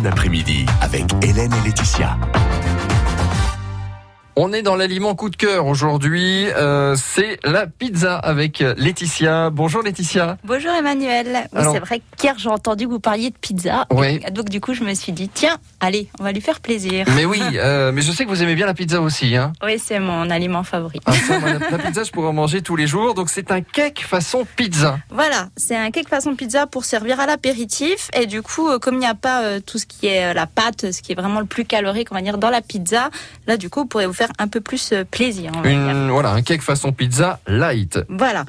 d'après-midi avec Hélène et Laetitia. On est dans l'aliment coup de cœur aujourd'hui. Euh, c'est la pizza avec Laetitia. Bonjour Laetitia. Bonjour Emmanuel. Oui, Alors- c'est vrai qu'hier j'ai entendu que vous parliez de pizza. Oui. Donc du coup je me suis dit tiens, allez, on va lui faire plaisir. Mais oui, euh, mais je sais que vous aimez bien la pizza aussi. Hein. Oui, c'est mon aliment favori. Ah, ça, moi, la, pizza, je pourrais en manger tous les jours. Donc c'est un cake façon pizza. Voilà, c'est un cake façon pizza pour servir à l'apéritif. Et du coup, euh, comme il n'y a pas euh, tout ce qui est la pâte, ce qui est vraiment le plus calorique, on va dire, dans la pizza, là du coup, vous pourrez vous faire un peu plus euh, plaisir. Une, voilà, un cake façon pizza light. Voilà.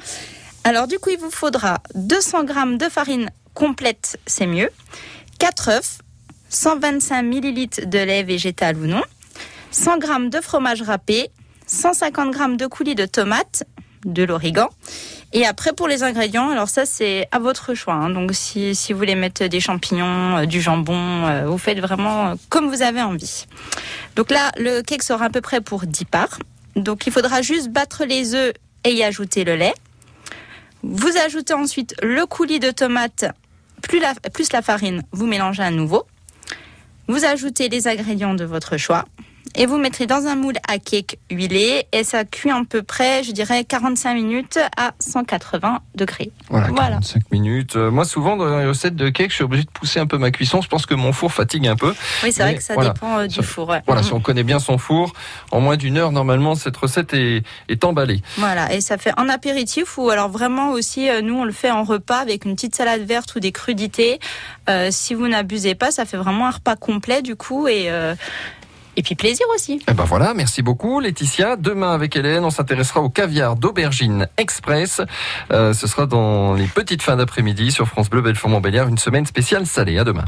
Alors du coup, il vous faudra 200 grammes de farine complète, c'est mieux. 4 œufs, 125 millilitres de lait végétal ou non, 100 grammes de fromage râpé, 150 grammes de coulis de tomates, de l'origan. Et après pour les ingrédients, alors ça c'est à votre choix. hein. Donc si, si vous voulez mettre des champignons, euh, du jambon, euh, vous faites vraiment euh, comme vous avez envie. Donc là, le cake sera à peu près pour 10 parts. Donc il faudra juste battre les œufs et y ajouter le lait. Vous ajoutez ensuite le coulis de tomate plus la, plus la farine, vous mélangez à nouveau. Vous ajoutez les ingrédients de votre choix et vous mettrez dans un moule à cake huilé et ça cuit à peu près, je dirais, 45 minutes à 180 degrés. Voilà, Voilà. 45 minutes. Euh, moi, souvent, dans les recettes de cake, je suis obligé de pousser un peu ma cuisson. Je pense que mon four fatigue un peu. Oui, c'est vrai que ça voilà. dépend euh, du four. ouais. Voilà, Mhm. si on connaît bien son four, en moins d'une heure, normalement, cette recette est, est emballée. Voilà, et ça fait en apéritif ou alors vraiment aussi, euh, nous on le fait en repas avec une petite salade verte ou des crudités. Si vous n'abusez pas, ça fait vraiment un repas complet du coup et et puis plaisir aussi. Eh ben voilà, merci beaucoup Laetitia. Demain avec Hélène, on s'intéressera au caviar d'aubergine express. Euh, ce sera dans les petites fins d'après-midi sur France Bleu Belfort Montbéliard, une semaine spéciale salée. À demain.